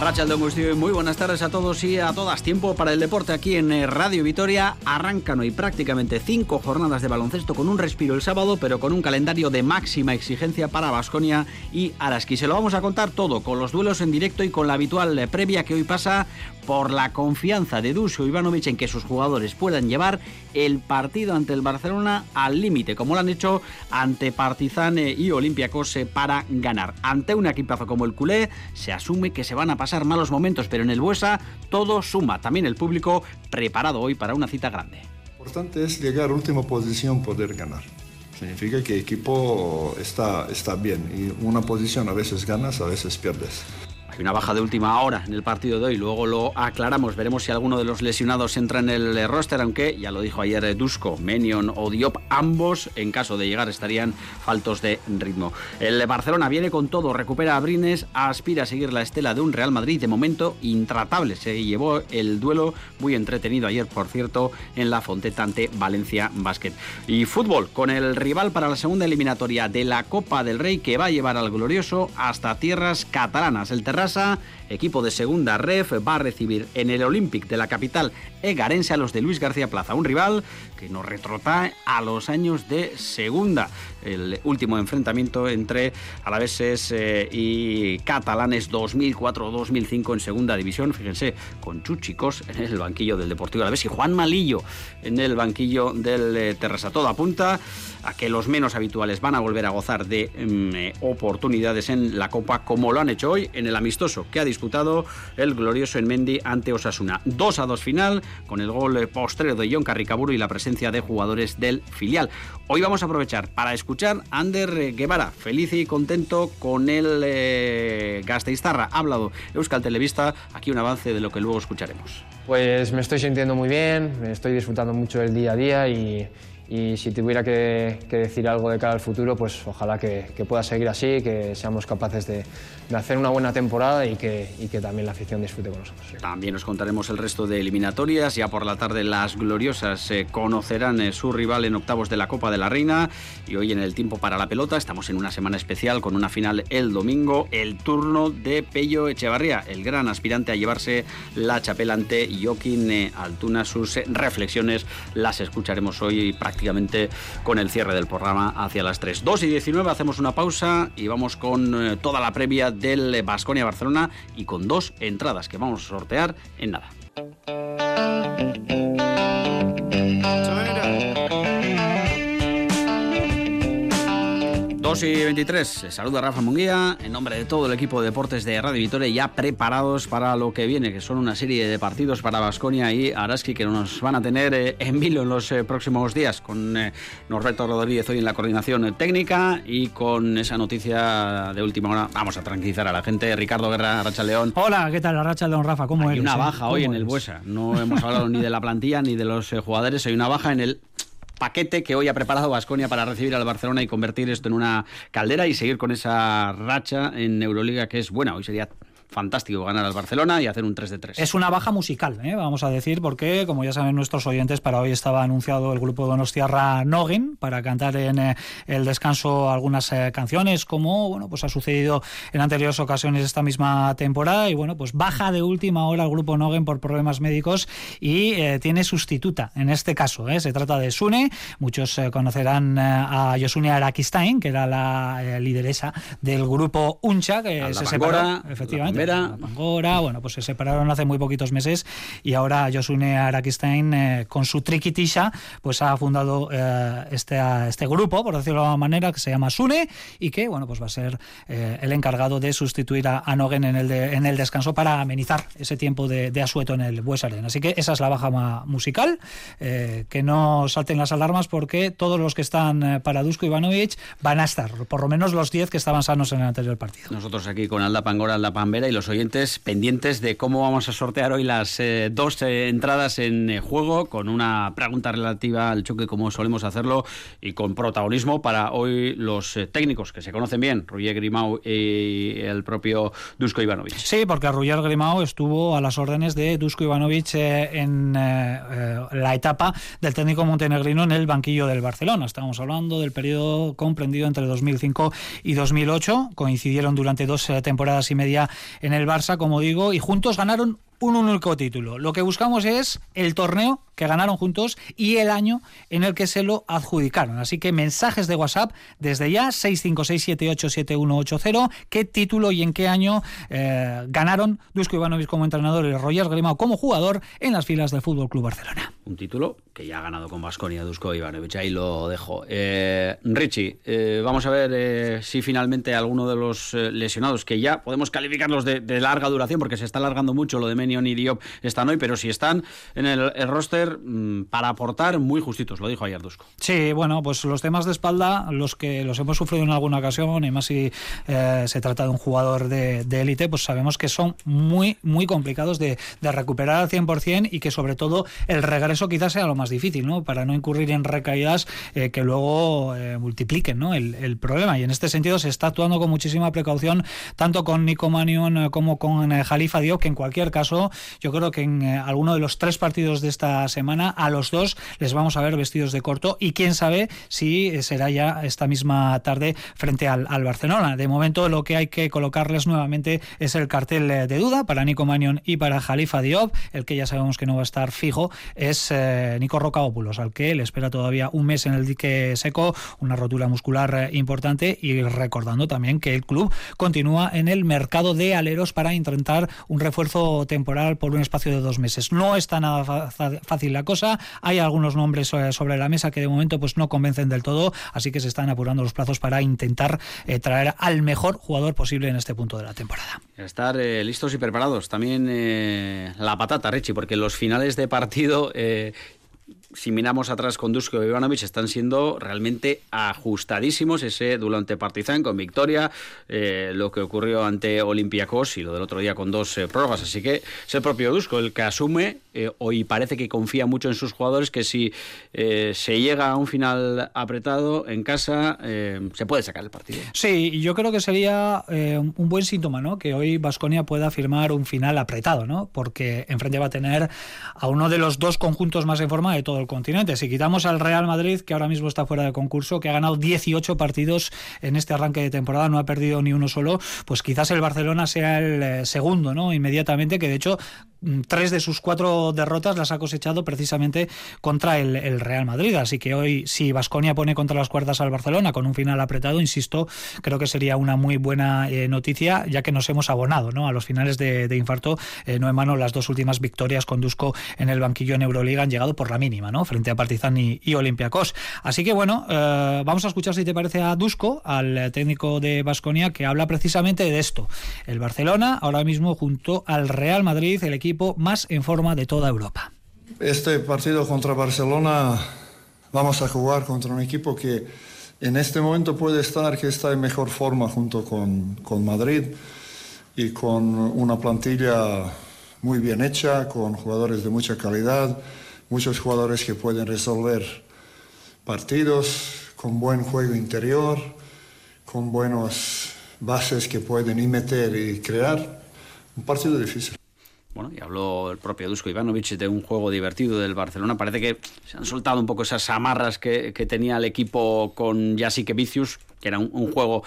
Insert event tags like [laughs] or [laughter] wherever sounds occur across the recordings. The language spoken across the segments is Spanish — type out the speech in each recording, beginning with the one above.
De muy buenas tardes a todos y a todas. Tiempo para el deporte aquí en eh, Radio Vitoria. Arrancan hoy prácticamente cinco jornadas de baloncesto con un respiro el sábado, pero con un calendario de máxima exigencia para Basconia y Araski. Se lo vamos a contar todo con los duelos en directo y con la habitual eh, previa que hoy pasa por la confianza de Dusko Ivanovic en que sus jugadores puedan llevar el partido ante el Barcelona al límite, como lo han hecho ante Partizan eh, y Olympiacos para ganar. Ante un equipazo como el culé, se asume que se van a pasar malos momentos, pero en el Buesa todo suma. También el público preparado hoy para una cita grande. Lo importante es llegar a última posición, poder ganar. Significa que el equipo está, está bien y una posición a veces ganas, a veces pierdes una baja de última hora en el partido de hoy, luego lo aclaramos, veremos si alguno de los lesionados entra en el roster, aunque ya lo dijo ayer Dusko, Menion o Diop, ambos en caso de llegar estarían faltos de ritmo. El Barcelona viene con todo, recupera a Brines, aspira a seguir la estela de un Real Madrid de momento intratable, se llevó el duelo muy entretenido ayer, por cierto, en la Fonteta ante Valencia Basket. Y fútbol, con el rival para la segunda eliminatoria de la Copa del Rey que va a llevar al glorioso hasta tierras catalanas. El Terras casa equipo de segunda ref, va a recibir en el Olympic de la capital egarense a los de Luis García Plaza, un rival que nos retrota a los años de segunda. El último enfrentamiento entre alaveses eh, y catalanes 2004-2005 en segunda división. Fíjense, con Chuchicos en el banquillo del Deportivo Alavés y Juan Malillo en el banquillo del eh, Terrasa. Todo apunta a que los menos habituales van a volver a gozar de mm, eh, oportunidades en la Copa como lo han hecho hoy en el amistoso que ha disputado el glorioso Enmendi ante Osasuna. 2 a 2 final con el gol postrero de John Carricaburu y la presencia de jugadores del filial. Hoy vamos a aprovechar para escuchar a Ander Guevara, feliz y contento con el eh. Ha hablado Euskal Televista, aquí un avance de lo que luego escucharemos. Pues me estoy sintiendo muy bien, me estoy disfrutando mucho del día a día y, y si tuviera que, decir algo de cara al futuro, pues ojalá que, pueda seguir así, que seamos capaces de, hacer una buena temporada y que, que, también la afición disfrute con nosotros. También os contaremos el resto de eliminatorias. Ya por la tarde las gloriosas eh, conocerán eh, su rival en octavos de la Copa de la Reina. Y hoy en el tiempo para la pelota estamos en una semana especial con una final el domingo, el turno de Pello Echevarría, el gran aspirante a llevarse la chapela ante Joaquín eh, Altuna. Sus reflexiones las escucharemos hoy prácticamente con el cierre del programa hacia las 3. 2 y 19 hacemos una pausa y vamos con eh, toda la previa del Basconia Barcelona y con dos entradas que vamos a sortear en nada. 2 y 23, saluda Rafa Munguía. En nombre de todo el equipo de deportes de Radio Vitoria ya preparados para lo que viene, que son una serie de partidos para Basconia y Araski que nos van a tener eh, en vilo en los eh, próximos días con eh, Norberto Rodríguez hoy en la coordinación técnica y con esa noticia de última hora. Vamos a tranquilizar a la gente. Ricardo Guerra, Racha León. Hola, ¿qué tal Racha León, Rafa? ¿Cómo Hay una baja hoy en el Buesa, no hemos hablado ni de la plantilla ni de los jugadores, hay una baja en el paquete que hoy ha preparado Vasconia para recibir al Barcelona y convertir esto en una caldera y seguir con esa racha en Euroliga que es buena. Hoy sería fantástico ganar al Barcelona y hacer un 3 de 3. Es una baja musical, ¿eh? vamos a decir, porque como ya saben nuestros oyentes, para hoy estaba anunciado el grupo Donostiarra Nogen para cantar en eh, el descanso algunas eh, canciones, como bueno, pues ha sucedido en anteriores ocasiones esta misma temporada y bueno, pues baja de última hora el grupo Nogen por problemas médicos y tiene sustituta en este caso, se trata de Sune, muchos conocerán a Yosune Arakistain, que era la lideresa del grupo Uncha, que se separó, efectivamente Pangora. bueno, pues se separaron hace muy poquitos meses y ahora Josune Arakistain eh, con su Trikitisha pues ha fundado eh, este, este grupo, por decirlo de alguna manera, que se llama Sune y que, bueno, pues va a ser eh, el encargado de sustituir a, Nogen en el, en el descanso para amenizar ese tiempo de, asueto en el Buesaren. Así que esa es la baja musical, que no salten las alarmas porque todos los que están para Dusko Ivanovic van a estar, por lo menos los 10 que estaban sanos en el anterior partido. Nosotros aquí con Alda Pangora, Alda Pambera y los oyentes pendientes de cómo vamos a sortear hoy las eh, dos eh, entradas en juego, con una pregunta relativa al choque como solemos hacerlo y con protagonismo para hoy los técnicos que se conocen bien, Roger Grimau y el propio Dusko Ivanovic. Sí, porque Roger Grimau estuvo a las órdenes de Dusko Ivanovic en la etapa del técnico montenegrino en el banquillo del Barcelona. Estamos hablando del periodo comprendido entre 2005 y 2008. Coincidieron durante dos temporadas y media en el Barça, como digo, y juntos ganaron un único título. Lo que buscamos es el torneo que ganaron juntos y el año en el que se lo adjudicaron. Así que mensajes de WhatsApp desde ya 656787180, qué título y en qué año eh, ganaron Dusko Ivanovic como entrenador y Roger Grimao como jugador en las filas del Fútbol Club Barcelona. Un título que ya ha ganado con Vasconia Dusko Ivanovic, ahí lo dejo. Eh, Richie, eh, vamos a ver si finalmente alguno de los lesionados, que ya podemos calificarlos de, larga duración porque se está alargando mucho lo de Y Diop están hoy, pero si están en el roster Mm, para aportar muy justitos, lo dijo ayer Dusko. Sí, bueno, pues los temas de espalda, los que los hemos sufrido en alguna ocasión, y más si eh, se trata de un jugador de élite, pues sabemos que son muy, muy complicados de, recuperar al 100% y que sobre todo el regreso quizás sea lo más difícil, ¿no? Para no incurrir en recaídas eh, que luego eh, multipliquen ¿no? El, problema. Y en este sentido se está actuando con muchísima precaución, tanto con Nico Manion como con Jalifa Diop, que en cualquier caso, yo creo que en alguno de los tres partidos de esta semana a los dos les vamos a ver vestidos de corto y quién sabe si será ya esta misma tarde frente al, Barcelona. De momento lo que hay que colocarles nuevamente es el cartel de duda para Nico Manion y para Jalifa Diop. El que ya sabemos que no va a estar fijo es eh, Nico Rocaópulos, al que le espera todavía un mes en el dique seco, una rotura muscular eh, importante y recordando también que el club continúa en el mercado de aleros para intentar un refuerzo temporal por un espacio de dos meses. No está nada fácil la cosa. Hay algunos nombres eh, sobre la mesa que de momento pues no convencen del todo, así que se están apurando los plazos para intentar eh, traer al mejor jugador posible en este punto de la temporada. Estar eh, listos y preparados. También la patata, Richie, porque los finales de partido si miramos atrás con Dusko y Ivanovic, están siendo realmente ajustadísimos. Ese duelo ante Partizan con victoria, eh, lo que ocurrió ante Olympiacos y lo del otro día con dos eh, prórrogas. Así que es el propio Dusko el que asume, eh, hoy parece que confía mucho en sus jugadores, que si se llega a un final apretado en casa, se puede sacar el partido. Sí, yo creo que sería un buen síntoma, ¿no? Que hoy Vasconia pueda firmar un final apretado, ¿no? Porque enfrente va a tener a uno de los dos conjuntos más en forma de todo el continente. Si quitamos al Real Madrid, que ahora mismo está fuera de concurso, que ha ganado 18 partidos en este arranque de temporada, no ha perdido ni uno solo, pues quizás el Barcelona sea el eh, segundo, ¿no? Inmediatamente, que de hecho tres de sus cuatro derrotas las ha cosechado precisamente contra el, Real Madrid. Así que hoy, si Vasconia pone contra las cuerdas al Barcelona con un final apretado, insisto, creo que sería una muy buena eh, noticia, ya que nos hemos abonado ¿no? a los finales de, infarto. Eh, no en mano, las dos últimas victorias con Dusko en el banquillo en Euroliga han llegado por la mínima, ¿no? frente a Partizan y, y Olympiacos. Así que bueno, eh, vamos a escuchar si te parece a Dusko, al técnico de Vasconia, que habla precisamente de esto. El Barcelona, ahora mismo junto al Real Madrid, el equipo más en forma de toda Europa. Este partido contra Barcelona vamos a jugar contra un equipo que en este momento puede estar, que está en mejor forma junto con, con Madrid y con una plantilla muy bien hecha, con jugadores de mucha calidad, muchos jugadores que pueden resolver partidos, con buen juego interior, con buenas bases que pueden y meter y crear. Un partido difícil. Bueno, y habló el propio Dusko Ivanovic de un juego divertido del Barcelona. Parece que se han soltado un poco esas amarras que, tenía el equipo con Jasique Vicius, que era un, juego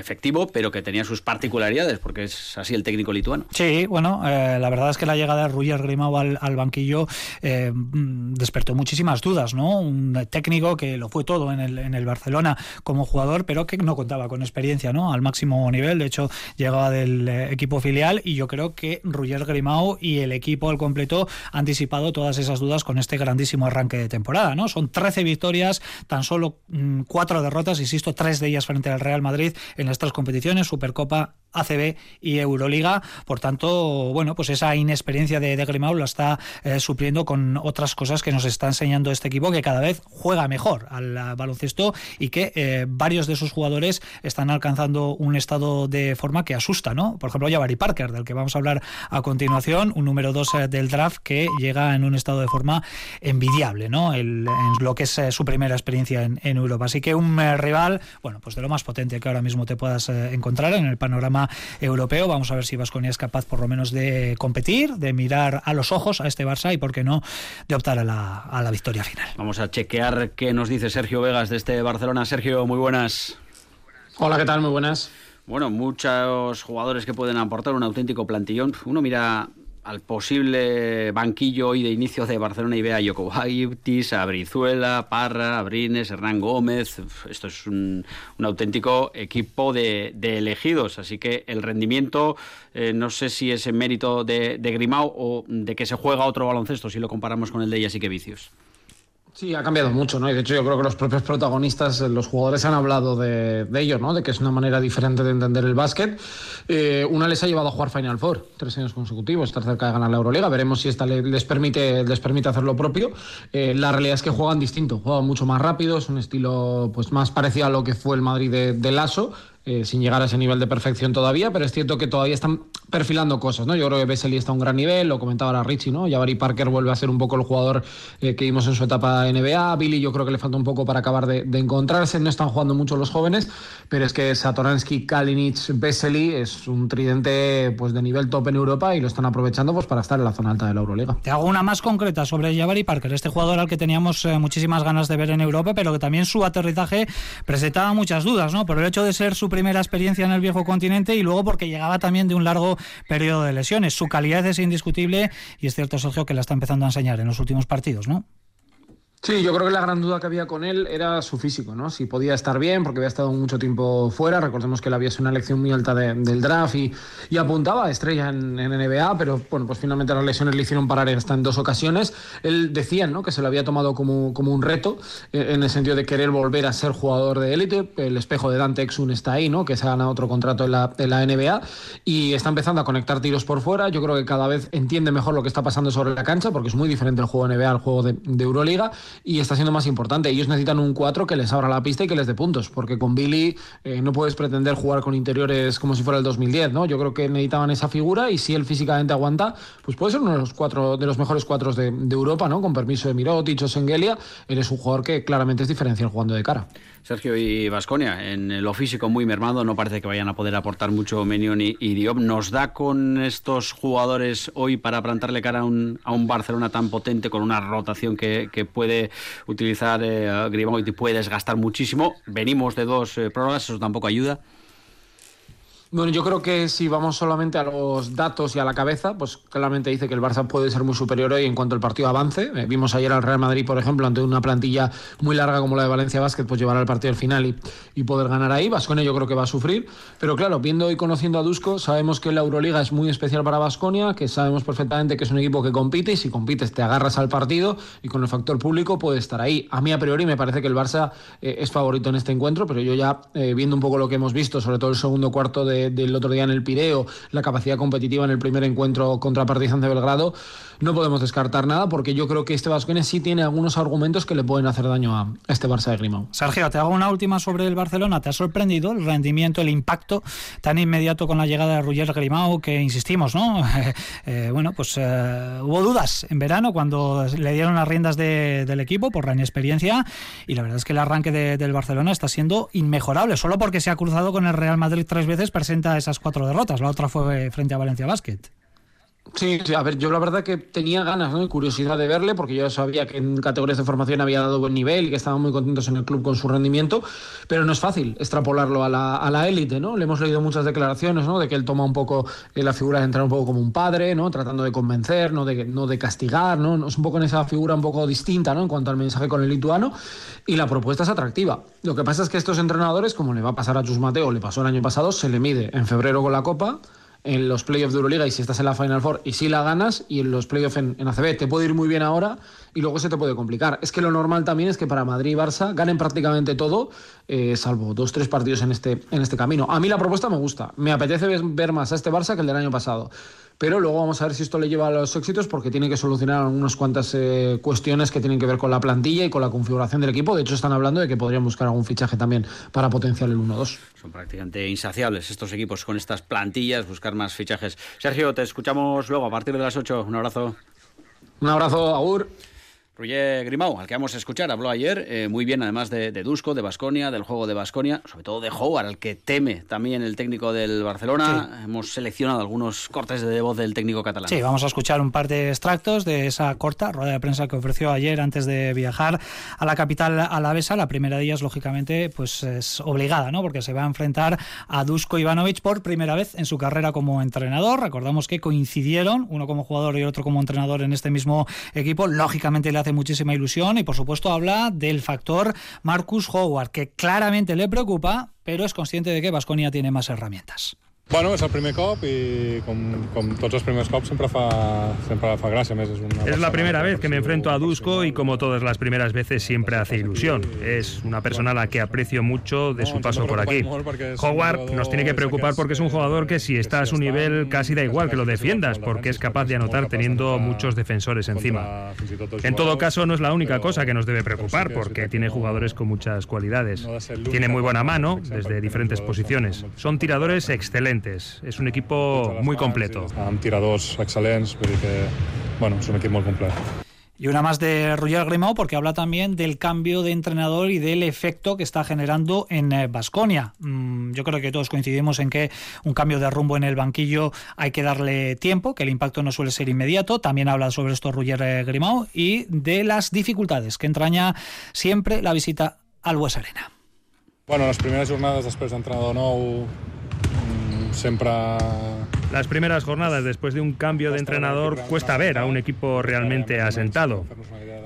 efectivo, pero que tenía sus particularidades, porque es así el técnico lituano. Sí, bueno, eh, la verdad es que la llegada de Ruyer Grimau al, banquillo eh, despertó muchísimas dudas, ¿no? Un técnico que lo fue todo en el, Barcelona como jugador, pero que no contaba con experiencia, ¿no? Al máximo nivel, de hecho, llegaba del eh, equipo filial y yo creo que Ruyer Grimau y el equipo al completo han disipado todas esas dudas con este grandísimo arranque de temporada, ¿no? Son 13 victorias, tan solo 4 mm, derrotas, insisto, tres de ellas frente al Real Madrid en estas competiciones, Supercopa ACB y Euroliga. Por tanto, bueno, pues esa inexperiencia de, de Grimau la está eh, supliendo con otras cosas que nos está enseñando este equipo que cada vez juega mejor al baloncesto y que eh, varios de sus jugadores están alcanzando un estado de forma que asusta, ¿no? Por ejemplo, Jabari Parker, del que vamos a hablar a continuación, un número 2 eh, del draft que llega en un estado de forma envidiable, ¿no? en lo que es su primera experiencia en, en, Europa. Así que un rival, bueno, pues de lo más potente que ahora mismo te puedas encontrar en el panorama europeo. Vamos a ver si Vasconia es capaz por lo menos de competir, de mirar a los ojos a este Barça y, por qué no, de optar a la, a la victoria final. Vamos a chequear qué nos dice Sergio Vegas de este Barcelona. Sergio, muy buenas. Hola, ¿qué tal? Muy buenas. Bueno, muchos jugadores que pueden aportar un auténtico plantillón. Uno mira al posible banquillo hoy de inicio de Barcelona y ve a Jokobaitis, a Brizuela, Parra, Abrines, Hernán Gómez. Esto es un, auténtico equipo de, elegidos. Así que el rendimiento, eh, no sé si es en mérito de, de Grimao o de que se juega otro baloncesto, si lo comparamos con el de que Vicios. Sí, ha cambiado mucho, ¿no? Y de hecho yo creo que los propios protagonistas, los jugadores han hablado de, ello, ¿no? De que es una manera diferente de entender el básquet. Eh, una les ha llevado a jugar Final Four tres años consecutivos, estar cerca de ganar la Euroliga. Veremos si esta les permite, les permite hacer lo propio. Eh, la realidad es que juegan distinto, juegan mucho más rápido, es un estilo pues más parecido a lo que fue el Madrid de, de Lasso eh, sin llegar a ese nivel de perfección todavía, pero es cierto que todavía están perfilando cosas, ¿no? Yo creo que Vesely está a un gran nivel, lo comentaba ahora Richie, ¿no? Jabari Parker vuelve a ser un poco el jugador eh, que vimos en su etapa NBA, Billy yo creo que le falta un poco para acabar de, encontrarse, no están jugando mucho los jóvenes, pero es que Satoransky, Kalinic, Vesely es un tridente pues de nivel top en Europa y lo están aprovechando pues para estar en la zona alta de la Euroliga. Te hago una más concreta sobre Jabari Parker, este jugador al que teníamos eh, muchísimas ganas de ver en Europa, pero que también su aterrizaje presentaba muchas dudas, ¿no? Por el hecho de ser su primera experiencia en el viejo continente y luego porque llegaba también de un largo periodo de lesiones. Su calidad es indiscutible y es cierto, Sergio, que la está empezando a enseñar en los últimos partidos, ¿no? Sí, yo creo que la gran duda que había con él era su físico, ¿no? Si podía estar bien, porque había estado mucho tiempo fuera. Recordemos que él había sido una elección muy alta del draft y, apuntaba a estrella en, NBA, pero bueno, pues finalmente las lesiones le hicieron parar hasta en dos ocasiones. Él decía, ¿no? Que se lo había tomado como, como un reto, eh, en el sentido de querer volver a ser jugador de élite. El espejo de Dante Exum está ahí, ¿no? Que se ha ganado otro contrato en la, en la NBA y está empezando a conectar tiros por fuera. Yo creo que cada vez entiende mejor lo que está pasando sobre la cancha, porque es muy diferente el juego NBA al juego de, de Euroliga y está siendo más importante. Ellos necesitan un 4 que les abra la pista y que les dé puntos, porque con Billy eh, no puedes pretender jugar con interiores como si fuera el 2010, ¿no? Yo creo que necesitaban esa figura y si él físicamente aguanta, pues puede ser uno de los cuatro de los mejores cuatro de, Europa, ¿no? Con permiso de Mirotic o Sengelia, él es un jugador que claramente es diferencial jugando de cara. Sergio y Vasconia, en lo físico muy mermado, no parece que vayan a poder aportar mucho Menion y, Diop. ¿Nos da con estos jugadores hoy para plantarle cara a un, a un Barcelona tan potente, con una rotación que, que puede utilizar eh, y puede desgastar muchísimo? Venimos de dos eh, eso tampoco ayuda. Bueno, yo creo que si vamos solamente a los datos y a la cabeza, pues claramente dice que el Barça puede ser muy superior hoy en cuanto el partido avance. Eh, vimos ayer al Real Madrid, por ejemplo, ante una plantilla muy larga como la de Valencia Basket, pues llevar al partido al final y, y poder ganar ahí. Vasconia yo creo que va a sufrir. Pero claro, viendo y conociendo a Dusko, sabemos que la Euroliga es muy especial para Vasconia, que sabemos perfectamente que es un equipo que compite y si compites te agarras al partido y con el factor público puede estar ahí. A mí a priori me parece que el Barça eh, es favorito en este encuentro, pero yo ya eh, viendo un poco lo que hemos visto, sobre todo el segundo cuarto de del otro día en el Pireo, la capacidad competitiva en el primer encuentro contra Partizan de Belgrado, no podemos descartar nada porque yo creo que este Vascones sí tiene algunos argumentos que le pueden hacer daño a este Barça de Grimao. Sergio, te hago una última sobre el Barcelona. ¿Te ha sorprendido el rendimiento, el impacto tan inmediato con la llegada de Roger Grimao que insistimos, ¿no? [laughs] Eh, bueno, pues eh, hubo dudas en verano cuando le dieron las riendas del equipo por la inexperiencia y la verdad es que el arranque del Barcelona está siendo inmejorable. Solo porque se ha cruzado con el Real Madrid tres veces presenta esas cuatro derrotas. La otra fue frente a Valencia Basket. Sí, a ver, yo la verdad que tenía ganas ¿no? y curiosidad de verle, porque yo sabía que en categorías de formación había dado buen nivel y que estaban muy contentos en el club con su rendimiento, pero no es fácil extrapolarlo a la, élite, ¿no? Le hemos leído muchas declaraciones, ¿no? De que él toma un poco eh, la figura de entrar un poco como un padre, ¿no? Tratando de convencer, no de, no de castigar, ¿no? Es un poco en esa figura un poco distinta, ¿no? En cuanto al mensaje con el lituano, y la propuesta es atractiva. Lo que pasa es que estos entrenadores, como le va a pasar a Chus Mateo, le pasó el año pasado, se le mide en febrero con la Copa, en los playoffs de Euroliga y si estás en la Final Four y si la ganas y en los playoffs en, ACB te puede ir muy bien ahora y luego se te puede complicar. Es que lo normal también es que para Madrid y Barça ganen prácticamente todo eh, salvo dos, tres partidos en este, en este camino. A mí la propuesta me gusta. Me apetece ver más a este Barça que el del año pasado pero luego vamos a ver si esto le lleva a los éxitos porque tiene que solucionar unas cuantas eh, cuestiones que tienen que ver con la plantilla y con la configuración del equipo. De hecho, están hablando de que podrían buscar algún fichaje también para potenciar el 1-2. Son prácticamente insaciables estos equipos con estas plantillas, buscar más fichajes. Sergio, te escuchamos luego a partir de las 8. Un abrazo. Un abrazo, Agur. Roger Grimau, al que vamos a escuchar, habló ayer eh, muy bien, además de, de Dusko, de Basconia, del juego de Basconia, sobre todo de Howard, al que teme también el técnico del Barcelona. Hemos seleccionado algunos cortes de voz del técnico catalán. Sí, vamos a escuchar un par de extractos de esa corta rueda de prensa que ofreció ayer antes de viajar a la capital alavesa. La primera de ellas, lógicamente, pues es obligada, ¿no? Porque se va a enfrentar a Dusko Ivanovic por primera vez en su carrera como entrenador. Recordamos que coincidieron, uno como jugador y otro como entrenador en este mismo equipo. Lógicamente le hace muchísima ilusión y por supuesto habla del factor Marcus Howard, que claramente le preocupa, pero es consciente de que Vasconia tiene más herramientas. Bueno, és el primer cop i com, com tots els primers cops sempre fa, sempre fa gràcia. Més, és, una es la primera vez que me enfrento a Dusko y como todas las primeras veces siempre hace ilusión. Es una persona a la que aprecio mucho de su paso por aquí. Howard nos tiene que preocupar porque es un jugador que si está a su nivel casi da igual que lo defiendas porque es capaz de anotar teniendo muchos defensores encima. En todo caso no es la única cosa que nos debe preocupar porque tiene jugadores con muchas cualidades. Tiene muy buena mano desde diferentes posiciones. Son tiradores excelentes Es un equipo muy completo. Amb tiradors excel·lents, vull dir que bueno, és un equip molt complet. Y una más de Roger Grimau porque habla también del cambio de entrenador y del efecto que está generando en Basconia. Eh, mm, yo creo que todos coincidimos en que un cambio de rumbo en el banquillo hay que darle tiempo, que el impacto no suele ser inmediato. También habla sobre esto Roger eh, Grimau y de las dificultades que entraña siempre la visita al Bues Arena. Bueno, les primeres jornades després d'entrenador nou siempre... Las primeras jornadas después de un cambio de entrenador cuesta ver a un equipo realmente asentado.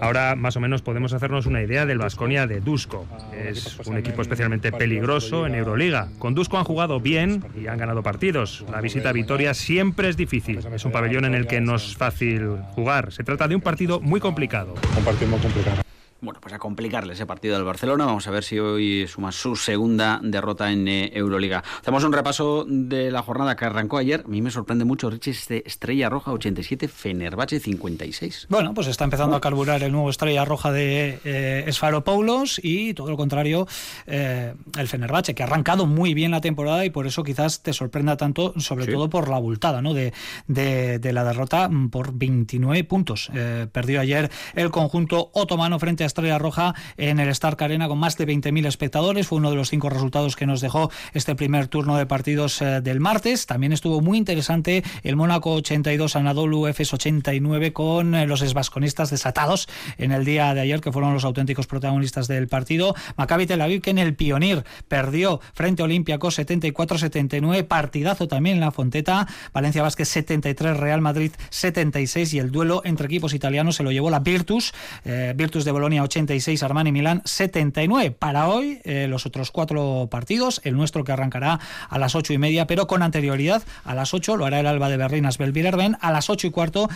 Ahora más o menos podemos hacernos una idea del Vasconia de Dusko. Es un equipo especialmente peligroso en Euroliga. Con Dusko han jugado bien y han ganado partidos. La visita a Vitoria siempre es difícil. Es un pabellón en el que no es fácil jugar. Se trata de un partido muy complicado. Un partido muy complicado bueno, pues a complicarle ese partido del Barcelona. Vamos a ver si hoy suma su segunda derrota en eh, Euroliga. Hacemos un repaso de la jornada que arrancó ayer. A mí me sorprende mucho, Richie, este Estrella Roja 87, Fenerbahce 56. Bueno, pues está empezando a carburar el nuevo Estrella Roja de eh, Esfaropoulos y todo lo contrario, eh, el Fenerbahce, que ha arrancado muy bien la temporada y por eso quizás te sorprenda tanto, sobre todo por la abultada ¿no? de, de, la derrota por 29 puntos. Eh, perdió ayer el conjunto otomano frente a Estrella Roja en el Stark Arena con más de 20.000 espectadores. Fue uno de los cinco resultados que nos dejó este primer turno de partidos eh, del martes. También estuvo muy interesante el Mónaco 82 Anadolu FS 89 con eh, los esbasconistas desatados en el día de ayer, que fueron los auténticos protagonistas del partido. Maccabi Tel Aviv que en el Pionir perdió frente a Olympiacos 74-79. Partidazo también en la Fonteta. Valencia Vázquez 73, Real Madrid 76 y el duelo entre equipos italianos se lo llevó la Virtus. Eh, Virtus de Bolonia 86, Armani Milán 79. Para hoy, eh, los otros cuatro partidos, el nuestro que arrancará a las ocho y media, pero con anterioridad a las 8 lo hará el Alba de Berlín Asbel a las ocho y cuarto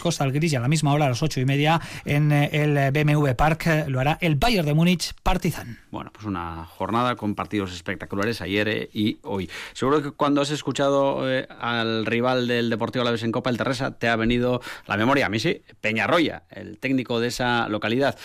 Costa al Gris y a la misma hora a las ocho y media en eh, el BMW Park eh, lo hará el Bayern de Múnich Partizan. Bueno, pues una jornada con partidos espectaculares ayer y hoy. Seguro que cuando has escuchado al rival del Deportivo Alavés en Copa, el Terresa, te ha venido la memoria. A mí sí, Peñarroya, el técnico de esa localidad.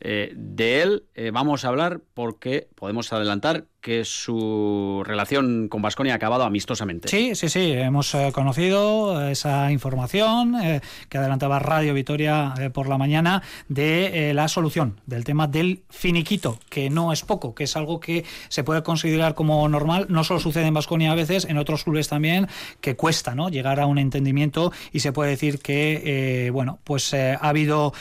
Eh, de él eh, vamos a hablar porque podemos adelantar que su relación con Vasconia ha acabado amistosamente. Sí, sí, sí. Hemos eh, conocido esa información que adelantaba Radio Vitoria por la mañana de la solución del tema del finiquito, que no es poco, que es algo que se puede considerar como normal. No solo sucede en Vasconia a veces, en otros clubes también, que cuesta ¿no? llegar a un entendimiento y se puede decir que, bueno, pues ha habido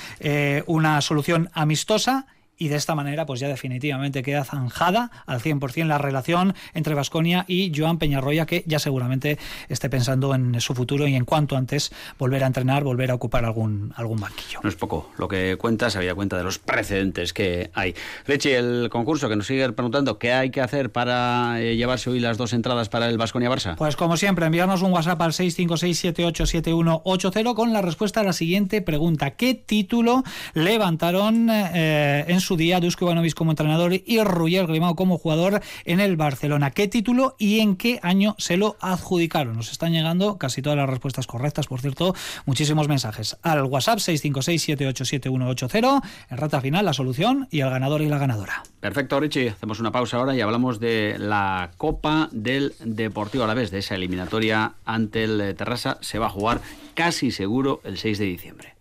una solución amistosa costosa y de esta manera pues ya definitivamente queda zanjada al 100% la relación entre Vasconia y Joan Peñarroya que ya seguramente esté pensando en su futuro y en cuanto antes volver a entrenar, volver a ocupar algún, algún banquillo. No es poco lo que cuenta, se había cuenta de los precedentes que hay. Richie, el concurso que nos sigue preguntando qué hay que hacer para eh, llevarse hoy las dos entradas para el Vasconia-Barça. Pues como siempre, enviarnos un WhatsApp al 656787180 con la respuesta a la siguiente pregunta. ¿Qué título levantaron eh, en su su día, Dusko Ivanovic como entrenador y Roger Grimao como jugador en el Barcelona. ¿Qué título y en qué año se lo adjudicaron? Nos están llegando casi todas las respuestas correctas, por cierto, muchísimos mensajes al WhatsApp 656-787-180, en rata final la solución y el ganador y la ganadora. Perfecto, Richie. Hacemos una pausa ahora y hablamos de la Copa del Deportivo a la vez, de esa eliminatoria ante el Terrassa. Se va a jugar casi seguro el 6 de diciembre.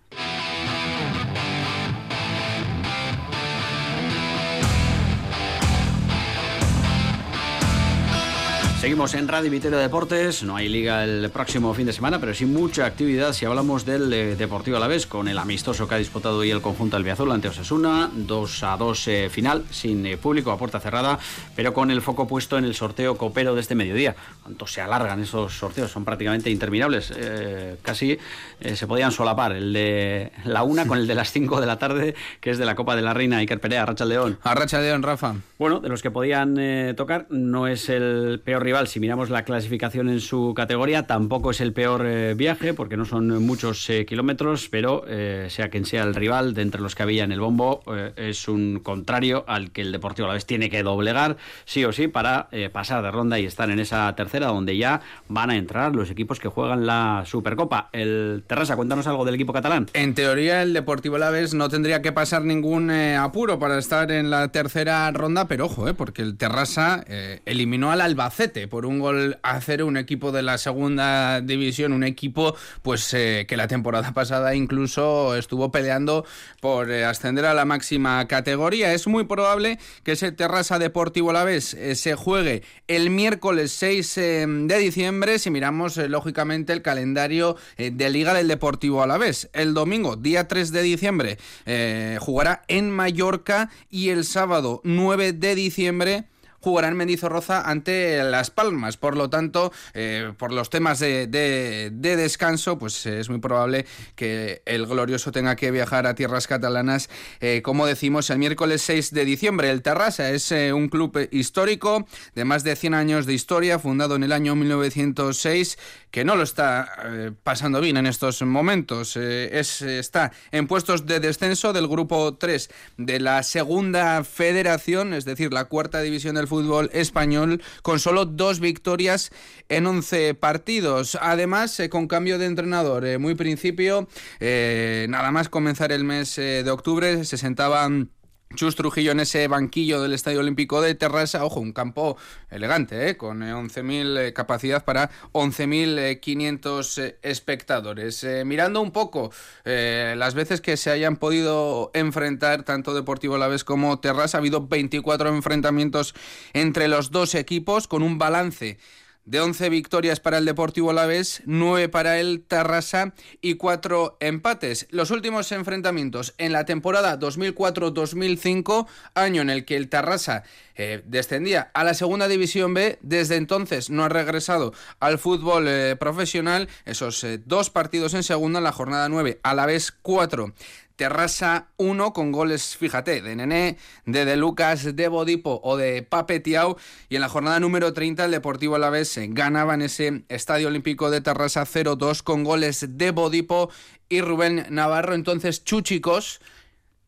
Seguimos en Radio Vitero Deportes. No hay liga el próximo fin de semana, pero sí mucha actividad si hablamos del eh, Deportivo Alavés, con el amistoso que ha disputado hoy el conjunto albiazul ante Osasuna. 2 a 2 eh, final, sin eh, público, a puerta cerrada, pero con el foco puesto en el sorteo copero de este mediodía. ¿Cuánto se alargan esos sorteos? Son prácticamente interminables. casi se podían solapar el de la una con el de las 5 de la tarde, que es de la Copa de la Reina Iker Perea, Racha León. A Racha León, Rafa. Bueno, de los que podían tocar, no es el peor rival si miramos la clasificación en su categoría, tampoco es el peor eh, viaje, porque no son muchos eh, kilómetros, pero eh, sea quien sea el rival, de entre los que había en el bombo, es un contrario al que el Deportivo a la vez tiene que doblegar, sí o sí, para pasar de ronda y estar en esa tercera, donde ya van a entrar los equipos que juegan la Supercopa. El Terrassa, cuéntanos algo del equipo catalán. En teoría, el Deportivo Alavés no tendría que pasar ningún apuro para estar en la tercera ronda, pero ojo, porque el Terrassa eliminó al Albacete por un gol a cero, un equipo de la segunda división, un equipo pues eh, que la temporada pasada incluso estuvo peleando por eh, ascender a la máxima categoría. Es muy probable que ese Terrassa Deportivo la vez eh, se juegue el miércoles 6 de diciembre, si miramos lógicamente el calendario de Liga del Deportivo a la vez. El domingo, día 3 de diciembre, jugará en Mallorca y el sábado 9 de diciembre jugarán Mendizorroza ante Las Palmas. Por lo tanto, eh, por los temas de, descanso, pues es muy probable que el glorioso tenga que viajar a tierras catalanas, eh, como decimos, el miércoles 6 de diciembre. El Terrassa es eh, un club histórico de más de 100 años de historia, fundado en el año 1906, que no lo está pasando bien en estos momentos. es, está en puestos de descenso del grupo 3 de la segunda federación, es decir, la cuarta división del fútbol fútbol español con solo dos victorias en 11 partidos. Además, eh, con cambio de entrenador. Eh, muy principio, eh, nada más comenzar el mes de octubre, se sentaban Chus Trujillo en ese banquillo del Estadio Olímpico de Terrassa, ojo, un campo elegante, ¿eh? con 11.000 eh, capacidad para 11.500 eh, espectadores. mirando un poco las veces que se hayan podido enfrentar tanto Deportivo Laves como Terrassa, ha habido 24 enfrentamientos entre los dos equipos con un balance de 11 victorias para el Deportivo Alavés, 9 para el Tarrasa y 4 empates. Los últimos enfrentamientos en la temporada 2004-2005, año en el que el Tarrasa eh, descendía a la segunda división B, desde entonces no ha regresado al fútbol eh, profesional. Esos eh, dos partidos en segunda, en la jornada 9, Alavés 4. Terrassa 1 con goles, fíjate, de Nené, de De Lucas, de Bodipo o de Pape Tiao. Y en la jornada número 30 el Deportivo Alavés ganaba en ese Estadio Olímpico de Terrassa 0-2 con goles de Bodipo y Rubén Navarro. Entonces, Chúchicos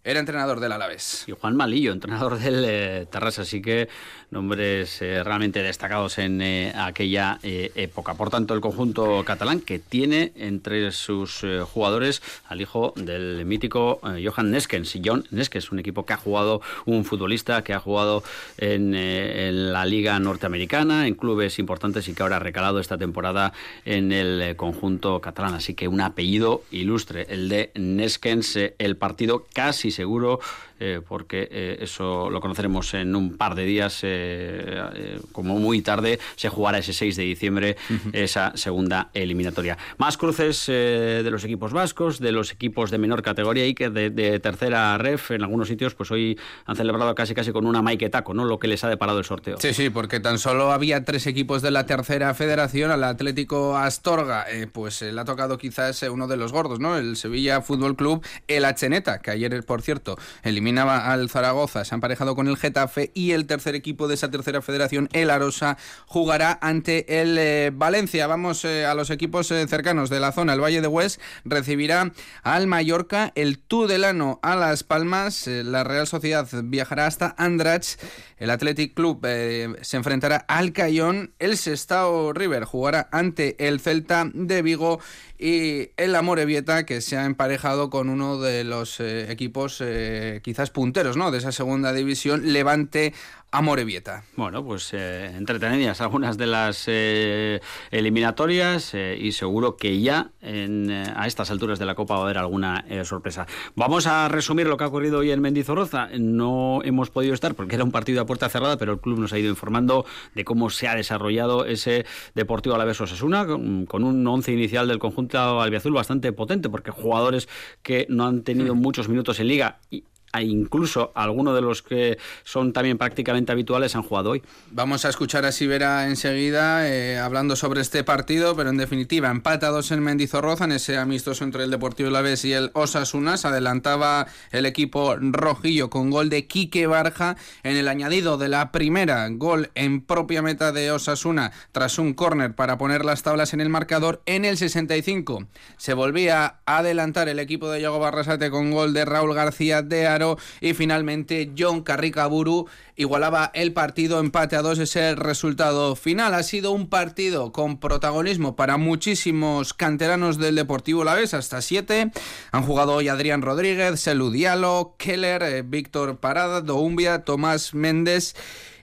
era entrenador del Alavés. Y Juan Malillo, entrenador del eh, así que nombres eh, realmente destacados en eh, aquella época. Por tanto, el conjunto catalán que tiene entre sus jugadores al hijo del mítico Johan Neskens. John Neskens, un equipo que ha jugado, un futbolista que ha jugado en, en, la Liga Norteamericana, en clubes importantes y que ahora ha recalado esta temporada en el conjunto catalán. Así que un apellido ilustre, el de Neskens, el partido casi seguro eh, porque eh, eso lo conoceremos en un par de días, eh, como muy tarde, se jugará ese 6 de diciembre esa segunda eliminatoria. Más cruces de los equipos vascos, de los equipos de menor categoría y que de, tercera ref, en algunos sitios, pues hoy han celebrado casi casi con una taco ¿no? Lo que les ha deparado el sorteo. Sí, sí, porque tan solo había tres equipos de la tercera federación, al Atlético Astorga, pues le ha tocado quizás uno de los gordos, ¿no? El Sevilla Fútbol Club, el Acheneta, que ayer por por cierto, eliminaba al Zaragoza, se ha emparejado con el Getafe y el tercer equipo de esa tercera federación, el Arosa, jugará ante el eh, Valencia. Vamos eh, a los equipos eh, cercanos de la zona. El Valle de Hues recibirá al Mallorca, el Tudelano a Las Palmas, la Real Sociedad viajará hasta Andrach, el Athletic Club se enfrentará al Cayón, el Sestao River jugará ante el Celta de Vigo y el Amorebieta que se ha emparejado con uno de los equipos quizás punteros ¿no? de esa segunda división, Levante Amorebieta. Bueno, pues eh, entretenidas algunas de las eh, eliminatorias eh, y seguro que ya en, eh, a estas alturas de la Copa va a haber alguna sorpresa. Vamos a resumir lo que ha ocurrido hoy en Mendizorroza. No hemos podido estar porque era un partido a puerta cerrada, pero el club nos ha ido informando de cómo se ha desarrollado ese Deportivo Alavés Osasuna con, con un once inicial del conjunto albiazul bastante potente porque jugadores que no han tenido muchos minutos en liga y incluso algunos de los que son también prácticamente habituales han jugado hoy. Vamos a escuchar a Sibera enseguida eh, hablando sobre este partido, pero en definitiva empatados en Mendizorroza en ese amistoso entre el Deportivo Laves y el Osasuna. Se adelantaba el equipo rojillo con gol de Quique Barja en el añadido de la primera, gol en propia meta de Osasuna tras un córner para poner las tablas en el marcador en el 65. Se volvía a adelantar el equipo de Yago Barrasate con gol de Raúl García de y finalmente John Carricaburu igualaba el partido empate a dos ese resultado final. Ha sido un partido con protagonismo para muchísimos canteranos del Deportivo La Vez hasta siete. Han jugado hoy Adrián Rodríguez Selu Diallo Keller eh, Víctor Parada Doumbia Tomás Méndez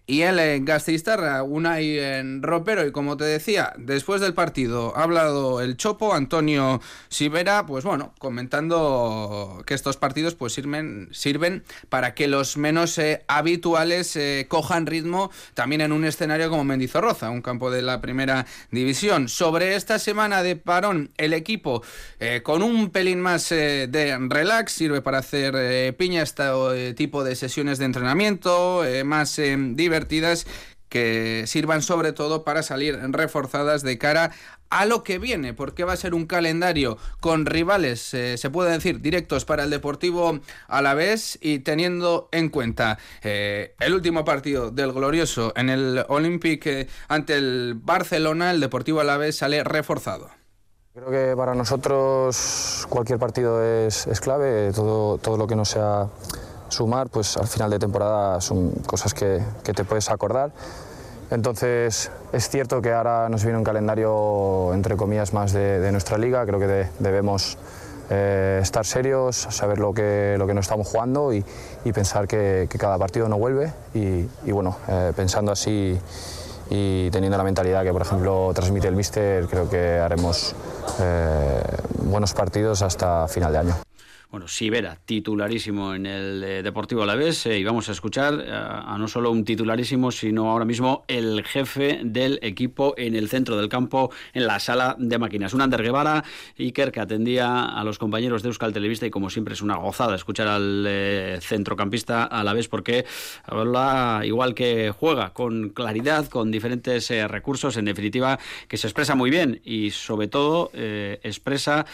y el en Gastistarra, Unai en Ropero. Y como te decía, después del partido ha hablado el Chopo, Antonio Sivera, pues bueno, comentando que estos partidos pues sirven, sirven para que los menos eh, habituales eh, cojan ritmo también en un escenario como Mendizorroza, un campo de la primera división. Sobre esta semana de parón, el equipo eh, con un pelín más de relax sirve para hacer piña este tipo de sesiones de entrenamiento, más divertidas que sirvan sobre todo para salir reforzadas de cara a lo que viene, porque va a ser un calendario con rivales, eh, se puede decir, directos para el Deportivo a y teniendo en cuenta eh, el último partido del glorioso en el Olympic eh, ante el Barcelona, el Deportivo a la sale reforzado. Creo que para nosotros cualquier partido es, es clave, todo, todo lo que no sea sumar, pues al final de temporada son cosas que, que te puedes acordar. Entonces es cierto que ahora nos viene un calendario, entre comillas, más de, de nuestra liga. Creo que debemos eh, estar serios, saber lo que, lo que nos estamos jugando y, y pensar que, que, cada partido no vuelve. Y, y bueno, eh, pensando así y teniendo la mentalidad que, por ejemplo, transmite el míster, creo que haremos eh, buenos partidos hasta final de año bueno, Sivera, titularísimo en el eh, Deportivo Alavés, eh, y vamos a escuchar eh, a no solo un titularísimo, sino ahora mismo el jefe del equipo en el centro del campo, en la sala de máquinas. Un Ander Guevara, Iker, que atendía a los compañeros de Euskal Televista, y como siempre es una gozada escuchar al centrocampista a la vez, porque habla igual que juega, con claridad, con diferentes recursos, en definitiva, que se expresa muy bien, y sobre todo expresa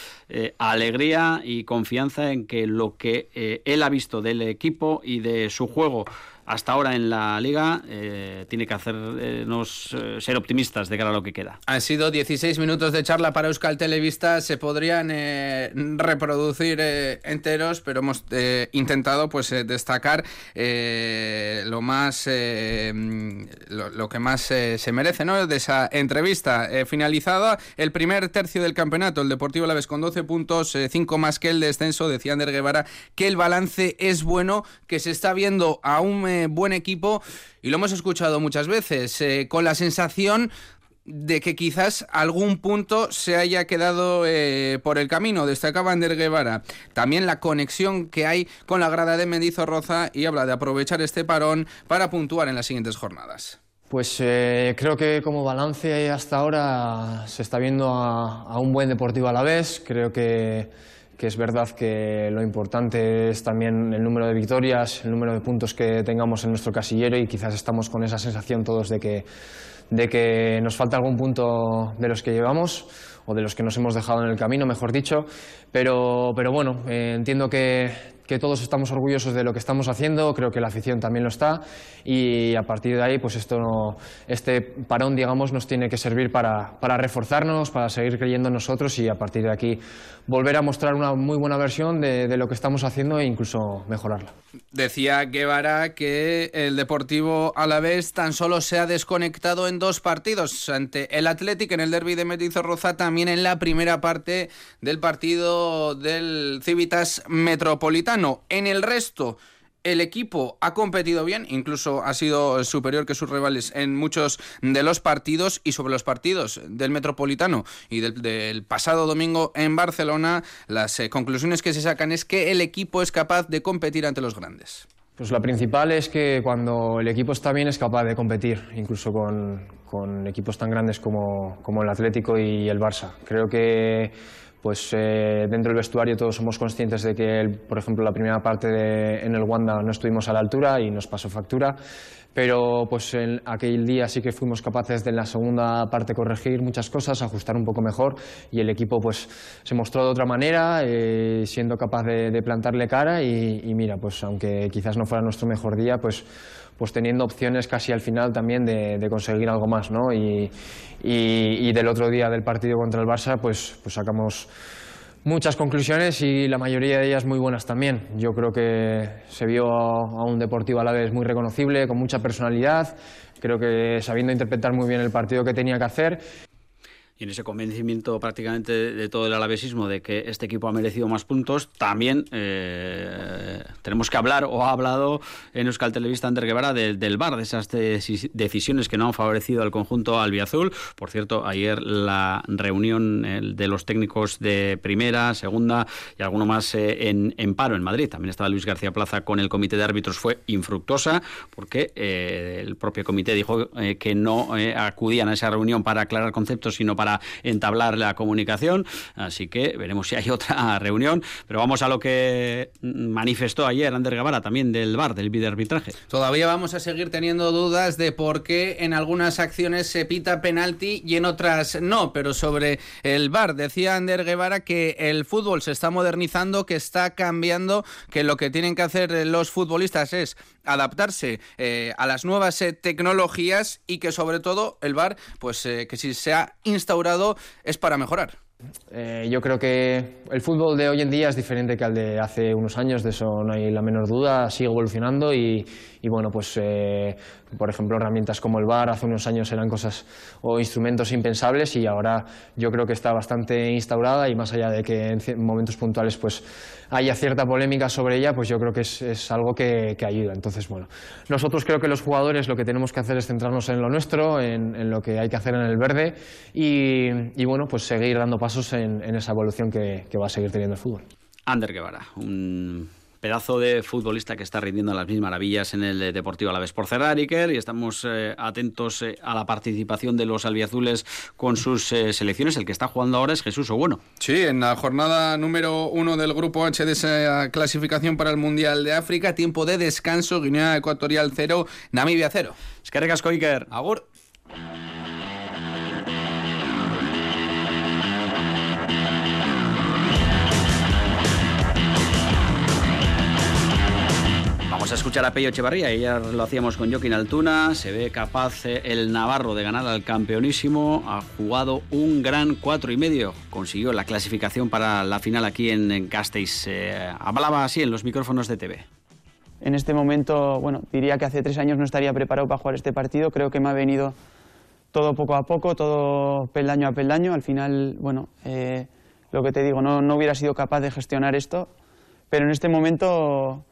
alegría y confianza en que lo que eh, él ha visto del equipo y de su juego hasta ahora en la liga eh, tiene que hacernos eh, ser optimistas de cara a lo que queda. Han sido 16 minutos de charla para Euskal Televista, se podrían eh, reproducir enteros, pero hemos intentado pues destacar lo más lo, que más se merece ¿no? de esa entrevista. finalizada el primer tercio del campeonato, el Deportivo Laves con 12 puntos, 5 más que el descenso, decía Ander Guevara que el balance es bueno, que se está viendo aún buen equipo y lo hemos escuchado muchas veces, eh, con la sensación de que quizás algún punto se haya quedado eh, por el camino. Destacaba Ander Guevara también la conexión que hay con la grada de Mendizorroza y habla de aprovechar este parón para puntuar en las siguientes jornadas. Pues eh, creo que como balance hasta ahora se está viendo a, a un buen Deportivo a la vez. Creo que que es verdad que lo importante es también el número de victorias, el número de puntos que tengamos en nuestro casillero y quizás estamos con esa sensación todos de que, de que nos falta algún punto de los que llevamos o de los que nos hemos dejado en el camino, mejor dicho. Pero, pero bueno, eh, entiendo que, que todos estamos orgullosos de lo que estamos haciendo, creo que la afición también lo está y a partir de ahí, pues esto este parón, digamos, nos tiene que servir para, para reforzarnos, para seguir creyendo en nosotros y a partir de aquí volver a mostrar una muy buena versión de, lo que estamos haciendo e incluso mejorarla. Decía Guevara que el Deportivo Alavés tan solo se ha desconectado en dos partidos ante el Athletic en el derby de Metizorroza, también en la primera parte del partido del Civitas Metropolitano. En el resto, el equipo ha competido bien, incluso ha sido superior que sus rivales en muchos de los partidos y sobre los partidos del Metropolitano y del, pasado domingo en Barcelona, las eh, conclusiones que se sacan es que el equipo es capaz de competir ante los grandes. Pues la principal es que cuando el equipo está bien es capaz de competir, incluso con, equipos tan grandes como, como el Atlético y el Barça. Creo que pues eh, dentro del vestuario todos somos conscientes de que, por ejemplo, la primera parte en el Wanda no estuvimos a la altura y nos pasó factura, pero pues en aquel día sí que fuimos capaces de en la segunda parte corregir muchas cosas, ajustar un poco mejor y el equipo pues se mostró de otra manera, eh, siendo capaz de, plantarle cara y, y mira, pues aunque quizás no fuera nuestro mejor día, pues pues teniendo opciones casi al final también de, conseguir algo más, ¿no? Y, del otro día del partido contra el Barça, pues, pues sacamos muchas conclusiones y la mayoría de ellas muy buenas también. Yo creo que se vio a un Deportivo a la vez muy reconocible, con mucha personalidad, creo que sabiendo interpretar muy bien el partido que tenía que hacer y en ese convencimiento prácticamente de, todo el alavesismo de que este equipo ha merecido más puntos, también eh, tenemos que hablar o ha hablado en Euskal Televista Ander Guevara del VAR, de esas decisiones que no han favorecido al conjunto albiazul. Por cierto, ayer la reunión de los técnicos de primera, segunda y alguno más eh, en, paro en Madrid. También estaba Luis García Plaza con el comité de árbitros, fue infructuosa porque eh, el propio comité dijo que no acudían a esa reunión para aclarar conceptos, sino para entablar la comunicación. Así que veremos si hay otra [laughs] reunión. Pero vamos a lo que manifestó ayer Ander Guevara también del VAR, del arbitraje. Todavía vamos a seguir teniendo dudas de por qué en algunas acciones se pita penalti y en otras no. Pero sobre el VAR, decía Ander Guevara que el fútbol se está modernizando, que está cambiando, que lo que tienen que hacer los futbolistas es adaptarse eh, a las nuevas eh, tecnologías y que sobre todo el VAR, pues eh, que si se ha es para mejorar. yo creo que el fútbol de hoy en día es diferente que al de hace unos años, de eso no hay la menor duda, sigue evolucionando y, y bueno, pues por ejemplo, herramientas como el VAR hace unos años eran cosas o instrumentos impensables y ahora yo creo que está bastante instaurada y más allá de que en momentos puntuales pues haya cierta polémica sobre ella, pues yo creo que es, algo que, ayuda. Entonces, bueno, nosotros creo que los jugadores lo que tenemos que hacer es centrarnos en lo nuestro, en, lo que hay que hacer en el verde y, bueno, pues seguir dando pasos en, esa evolución que, que va a seguir teniendo el fútbol. Ander Guevara, un pedazo de futbolista que está rindiendo las mismas maravillas en el Deportivo a la vez por cerrar, Iker, y estamos eh, atentos eh, a la participación de los albiazules con sus eh, selecciones. El que está jugando ahora es Jesús Obueno. Sí, en la jornada número uno del Grupo H de esa clasificación para el Mundial de África, tiempo de descanso, Guinea Ecuatorial 0, Namibia 0. Es que Iker. Agur. Vamos a escuchar a Pello Echevarría, ya lo hacíamos con Joaquín Altuna, se ve capaz eh, el Navarro de ganar al campeonísimo, ha jugado un gran cuatro y medio, consiguió la clasificación para la final aquí en, Castells. Eh, hablaba así en los micrófonos de TV. En este momento, bueno, diría que hace tres años no estaría preparado para jugar este partido, creo que me ha venido todo poco a poco, todo peldaño a peldaño, al final, bueno, eh, lo que te digo, no, no hubiera sido capaz de gestionar esto, pero en este momento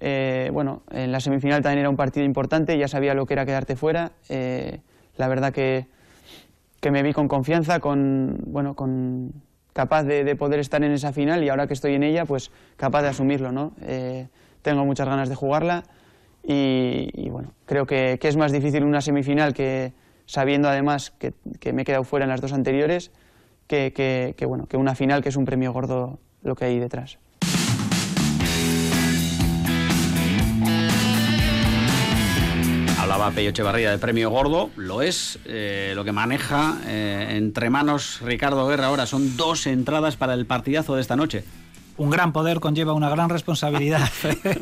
eh, bueno, en la semifinal también era un partido importante, ya sabía lo que era quedarte fuera. Eh, la verdad que, que, me vi con confianza, con, bueno, con capaz de, poder estar en esa final y ahora que estoy en ella, pues capaz de asumirlo. ¿no? Eh, tengo muchas ganas de jugarla y, bueno, creo que, que, es más difícil una semifinal que sabiendo además que, que me he quedado fuera en las dos anteriores, que, bueno, que una final que es un premio gordo lo que hay detrás. Hablaba Pello Echevarría de premio gordo, lo es. Eh, lo que maneja eh, entre manos Ricardo Guerra ahora son dos entradas para el partidazo de esta noche un gran poder conlleva una gran responsabilidad.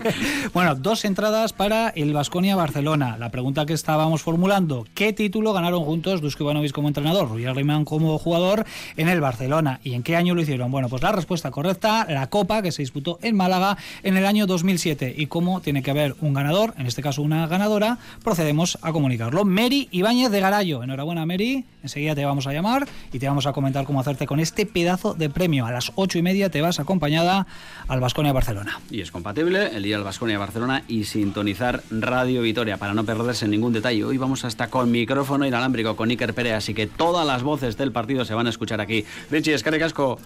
[laughs] bueno, dos entradas para el Vasconia Barcelona. La pregunta que estábamos formulando, ¿qué título ganaron juntos Dusko Ivanovic como entrenador, Roger Riemann como jugador en el Barcelona? ¿Y en qué año lo hicieron? Bueno, pues la respuesta correcta, la Copa que se disputó en Málaga en el año 2007. ¿Y cómo tiene que haber un ganador, en este caso una ganadora? Procedemos a comunicarlo. Mary Ibáñez de Garayo. Enhorabuena, Mary. Enseguida te vamos a llamar y te vamos a comentar cómo hacerte con este pedazo de premio. A las ocho y media te vas acompañada al Vasconia Barcelona. Y es compatible el ir al Vasconia Barcelona y sintonizar Radio Vitoria para no perderse ningún detalle. Hoy vamos hasta con micrófono inalámbrico con Iker Pérez, así que todas las voces del partido se van a escuchar aquí. Richie, Escarre Casco.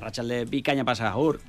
Rachel de Picaña pasa. Ur.